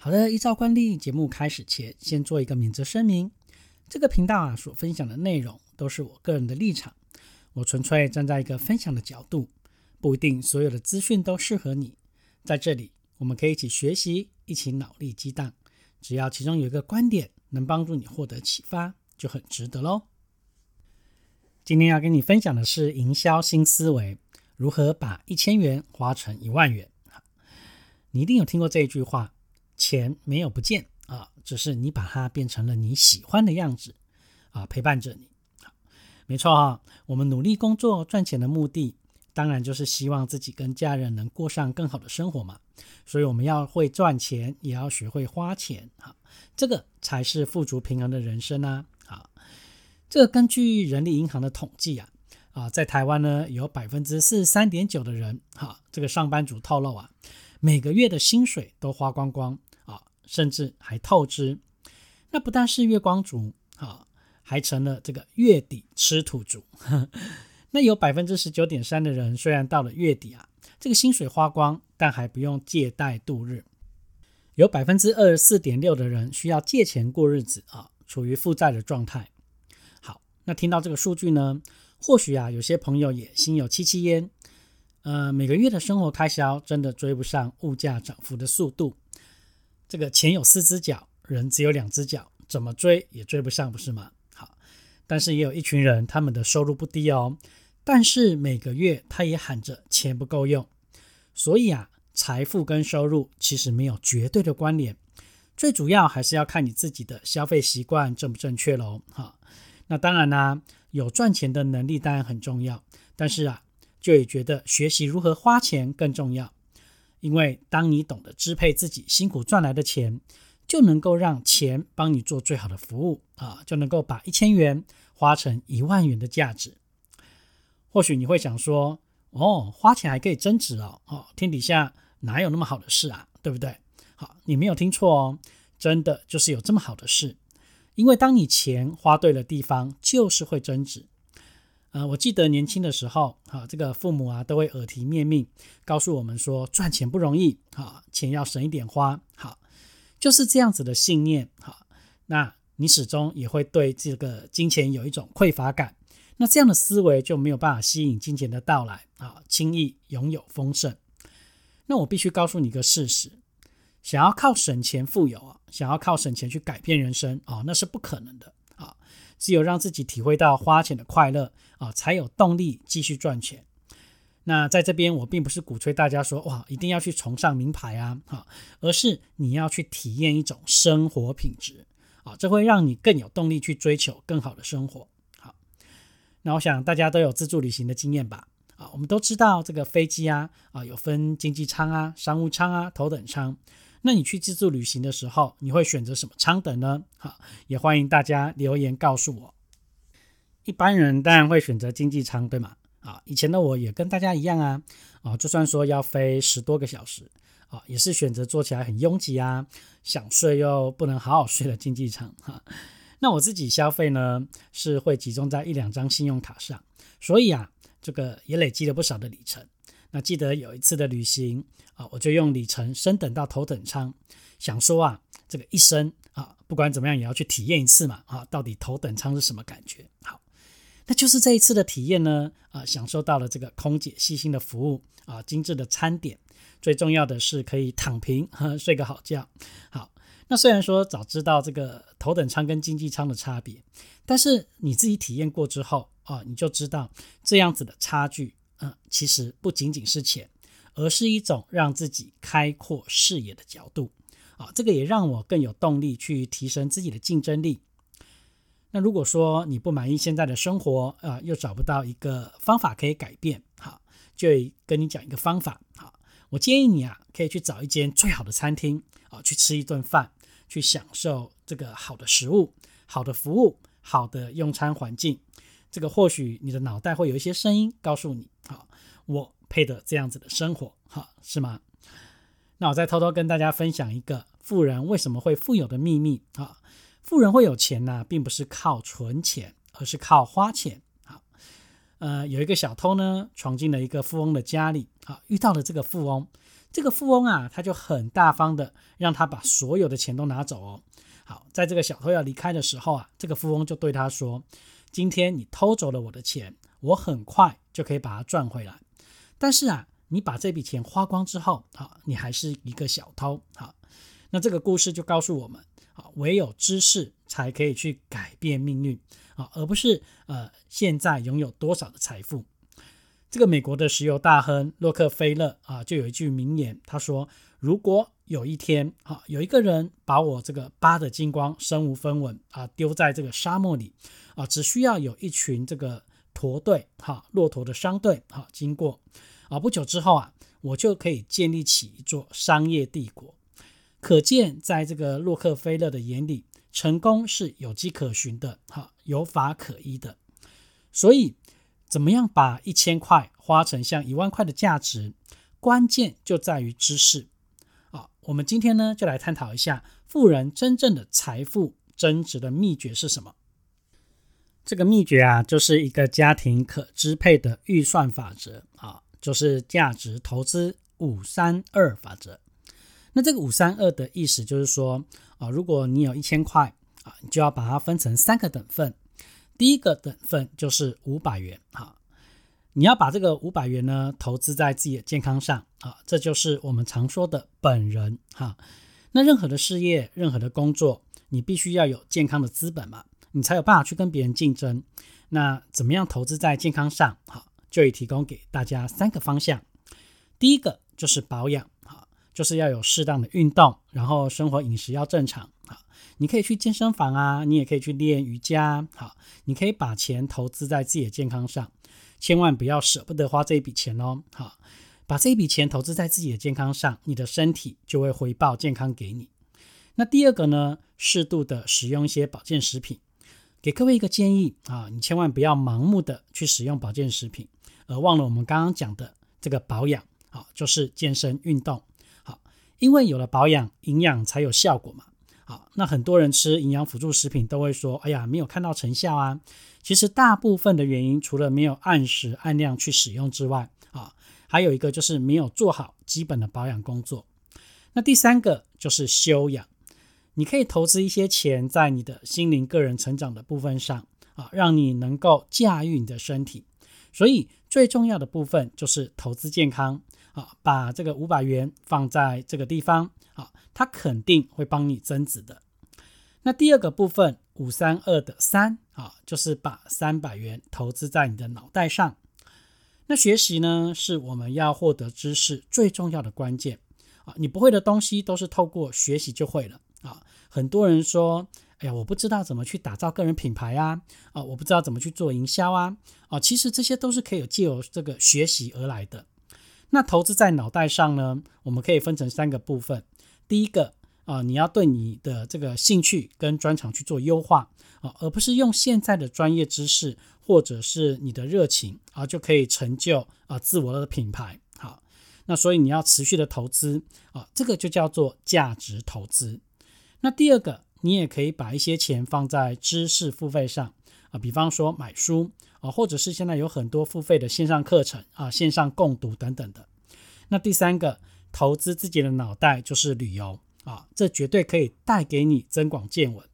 好的，依照惯例，节目开始前先做一个免责声明。这个频道啊所分享的内容都是我个人的立场，我纯粹站在一个分享的角度，不一定所有的资讯都适合你。在这里，我们可以一起学习，一起脑力激荡。只要其中有一个观点能帮助你获得启发，就很值得喽。今天要跟你分享的是营销新思维，如何把一千元花成一万元。你一定有听过这一句话。钱没有不见啊，只是你把它变成了你喜欢的样子啊，陪伴着你。没错啊，我们努力工作赚钱的目的，当然就是希望自己跟家人能过上更好的生活嘛。所以我们要会赚钱，也要学会花钱啊，这个才是富足平衡的人生啊。好，这个根据人力银行的统计啊，啊，在台湾呢，有百分之四十三点九的人哈，这个上班族透露啊，每个月的薪水都花光光。甚至还透支，那不但是月光族啊，还成了这个月底吃土族。那有百分之十九点三的人，虽然到了月底啊，这个薪水花光，但还不用借贷度日。有百分之二十四点六的人需要借钱过日子啊，处于负债的状态。好，那听到这个数据呢，或许啊，有些朋友也心有戚戚焉。呃，每个月的生活开销真的追不上物价涨幅的速度。这个钱有四只脚，人只有两只脚，怎么追也追不上，不是吗？好，但是也有一群人，他们的收入不低哦，但是每个月他也喊着钱不够用。所以啊，财富跟收入其实没有绝对的关联，最主要还是要看你自己的消费习惯正不正确喽。哈，那当然啦，有赚钱的能力当然很重要，但是啊，就也觉得学习如何花钱更重要。因为当你懂得支配自己辛苦赚来的钱，就能够让钱帮你做最好的服务啊，就能够把一千元花成一万元的价值。或许你会想说：“哦，花钱还可以增值哦，哦，天底下哪有那么好的事啊？对不对？”好，你没有听错哦，真的就是有这么好的事。因为当你钱花对了地方，就是会增值。呃，我记得年轻的时候，哈，这个父母啊都会耳提面命，告诉我们说赚钱不容易，哈，钱要省一点花，好，就是这样子的信念，哈，那你始终也会对这个金钱有一种匮乏感，那这样的思维就没有办法吸引金钱的到来，啊，轻易拥有丰盛。那我必须告诉你一个事实，想要靠省钱富有啊，想要靠省钱去改变人生啊，那是不可能的。啊只有让自己体会到花钱的快乐啊，才有动力继续赚钱。那在这边，我并不是鼓吹大家说哇，一定要去崇尚名牌啊，哈，而是你要去体验一种生活品质啊，这会让你更有动力去追求更好的生活。好，那我想大家都有自助旅行的经验吧？啊，我们都知道这个飞机啊，啊，有分经济舱啊、商务舱啊、头等舱。那你去自助旅行的时候，你会选择什么舱等呢？好，也欢迎大家留言告诉我。一般人当然会选择经济舱，对吗？啊，以前的我也跟大家一样啊，啊，就算说要飞十多个小时，啊，也是选择坐起来很拥挤啊，想睡又不能好好睡的经济舱。哈，那我自己消费呢，是会集中在一两张信用卡上，所以啊，这个也累积了不少的里程。那记得有一次的旅行啊，我就用里程升等到头等舱，想说啊，这个一生啊，不管怎么样也要去体验一次嘛啊，到底头等舱是什么感觉？好，那就是这一次的体验呢啊，享受到了这个空姐细心的服务啊，精致的餐点，最重要的是可以躺平 睡个好觉。好，那虽然说早知道这个头等舱跟经济舱的差别，但是你自己体验过之后啊，你就知道这样子的差距。嗯，其实不仅仅是钱，而是一种让自己开阔视野的角度啊。这个也让我更有动力去提升自己的竞争力。那如果说你不满意现在的生活啊，又找不到一个方法可以改变，好，就跟你讲一个方法。好，我建议你啊，可以去找一间最好的餐厅啊，去吃一顿饭去享受这个好的食物、好的服务、好的用餐环境。这个或许你的脑袋会有一些声音告诉你：啊，我配得这样子的生活，哈，是吗？那我再偷偷跟大家分享一个富人为什么会富有的秘密啊！富人会有钱呢，并不是靠存钱，而是靠花钱。好，呃，有一个小偷呢，闯进了一个富翁的家里，啊，遇到了这个富翁。这个富翁啊，他就很大方的让他把所有的钱都拿走哦。好，在这个小偷要离开的时候啊，这个富翁就对他说：“今天你偷走了我的钱，我很快就可以把它赚回来。但是啊，你把这笔钱花光之后，啊，你还是一个小偷。好，那这个故事就告诉我们：啊，唯有知识才可以去改变命运啊，而不是呃现在拥有多少的财富。”这个美国的石油大亨洛克菲勒啊，就有一句名言，他说：“如果有一天啊，有一个人把我这个扒的精光、身无分文啊，丢在这个沙漠里啊，只需要有一群这个驼队哈，骆驼的商队哈经过啊，不久之后啊，我就可以建立起一座商业帝国。可见，在这个洛克菲勒的眼里，成功是有迹可循的哈，有法可依的，所以。”怎么样把一千块花成像一万块的价值？关键就在于知识啊！我们今天呢，就来探讨一下富人真正的财富增值的秘诀是什么？这个秘诀啊，就是一个家庭可支配的预算法则啊，就是价值投资五三二法则。那这个五三二的意思就是说啊，如果你有一千块啊，你就要把它分成三个等份。第一个等份就是五百元，哈，你要把这个五百元呢投资在自己的健康上，啊，这就是我们常说的本人，哈。那任何的事业，任何的工作，你必须要有健康的资本嘛，你才有办法去跟别人竞争。那怎么样投资在健康上？好，就以提供给大家三个方向。第一个就是保养，好，就是要有适当的运动，然后生活饮食要正常，好。你可以去健身房啊，你也可以去练瑜伽。好，你可以把钱投资在自己的健康上，千万不要舍不得花这一笔钱哦。好，把这一笔钱投资在自己的健康上，你的身体就会回报健康给你。那第二个呢，适度的使用一些保健食品。给各位一个建议啊，你千万不要盲目的去使用保健食品，而忘了我们刚刚讲的这个保养。啊，就是健身运动。好，因为有了保养，营养才有效果嘛。好，那很多人吃营养辅助食品都会说：“哎呀，没有看到成效啊。”其实大部分的原因，除了没有按时按量去使用之外，啊，还有一个就是没有做好基本的保养工作。那第三个就是修养，你可以投资一些钱在你的心灵个人成长的部分上，啊，让你能够驾驭你的身体。所以最重要的部分就是投资健康，啊，把这个五百元放在这个地方。啊，它肯定会帮你增值的。那第二个部分五三二的三啊，就是把三百元投资在你的脑袋上。那学习呢，是我们要获得知识最重要的关键啊。你不会的东西都是透过学习就会了啊。很多人说，哎呀，我不知道怎么去打造个人品牌啊，啊，我不知道怎么去做营销啊，啊，其实这些都是可以借由这个学习而来的。那投资在脑袋上呢，我们可以分成三个部分。第一个啊，你要对你的这个兴趣跟专长去做优化啊，而不是用现在的专业知识或者是你的热情啊，就可以成就啊自我的品牌。好，那所以你要持续的投资啊，这个就叫做价值投资。那第二个，你也可以把一些钱放在知识付费上啊，比方说买书啊，或者是现在有很多付费的线上课程啊，线上共读等等的。那第三个。投资自己的脑袋就是旅游啊，这绝对可以带给你增广见闻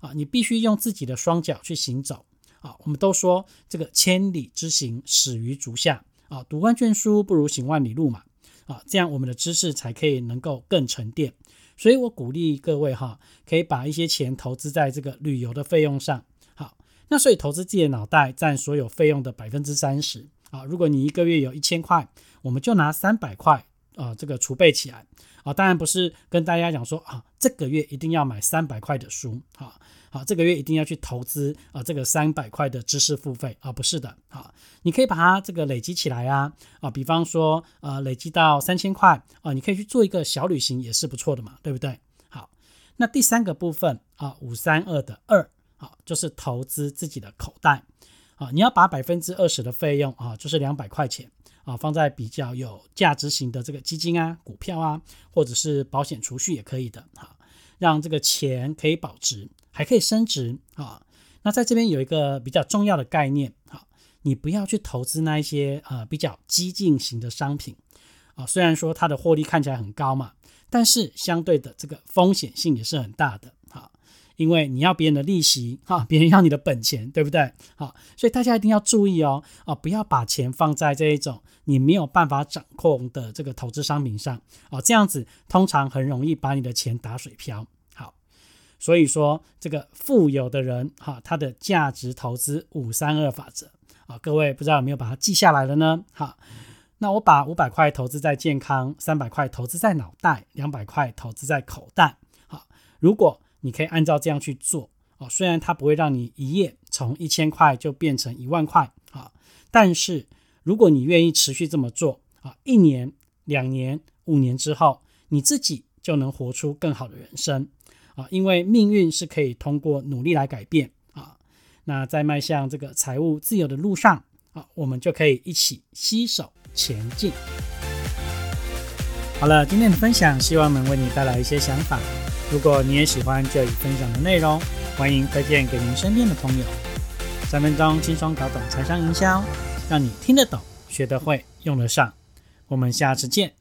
啊！你必须用自己的双脚去行走啊！我们都说这个千里之行始于足下啊，读万卷书不如行万里路嘛啊！这样我们的知识才可以能够更沉淀。所以我鼓励各位哈，可以把一些钱投资在这个旅游的费用上。好，那所以投资自己的脑袋占所有费用的百分之三十啊！如果你一个月有一千块，我们就拿三百块。啊，这个储备起来啊，当然不是跟大家讲说啊，这个月一定要买三百块的书，啊，好，这个月一定要去投资啊，这个三百块的知识付费啊，不是的，啊，你可以把它这个累积起来啊，啊，比方说呃，累积到三千块啊，你可以去做一个小旅行也是不错的嘛，对不对？好，那第三个部分啊，五三二的二啊，就是投资自己的口袋啊，你要把百分之二十的费用啊，就是两百块钱啊，放在比较有价值型的这个基金啊、股票啊，或者是保险储蓄也可以的哈，让这个钱可以保值，还可以升值啊。那在这边有一个比较重要的概念哈，你不要去投资那一些呃比较激进型的商品啊，虽然说它的获利看起来很高嘛。但是相对的，这个风险性也是很大的，因为你要别人的利息哈，别人要你的本钱，对不对？好，所以大家一定要注意哦，啊，不要把钱放在这一种你没有办法掌控的这个投资商品上啊，这样子通常很容易把你的钱打水漂。好，所以说这个富有的人哈，他的价值投资五三二法则啊，各位不知道有没有把它记下来了呢？哈。那我把五百块投资在健康，三百块投资在脑袋，两百块投资在口袋。好，如果你可以按照这样去做，哦，虽然它不会让你一夜从一千块就变成一万块，啊，但是如果你愿意持续这么做，啊，一年、两年、五年之后，你自己就能活出更好的人生，啊，因为命运是可以通过努力来改变，啊，那在迈向这个财务自由的路上，啊，我们就可以一起携手。前进。好了，今天的分享希望能为你带来一些想法。如果你也喜欢这里分享的内容，欢迎推荐给您身边的朋友。三分钟轻松搞懂财商营销，让你听得懂、学得会、用得上。我们下次见。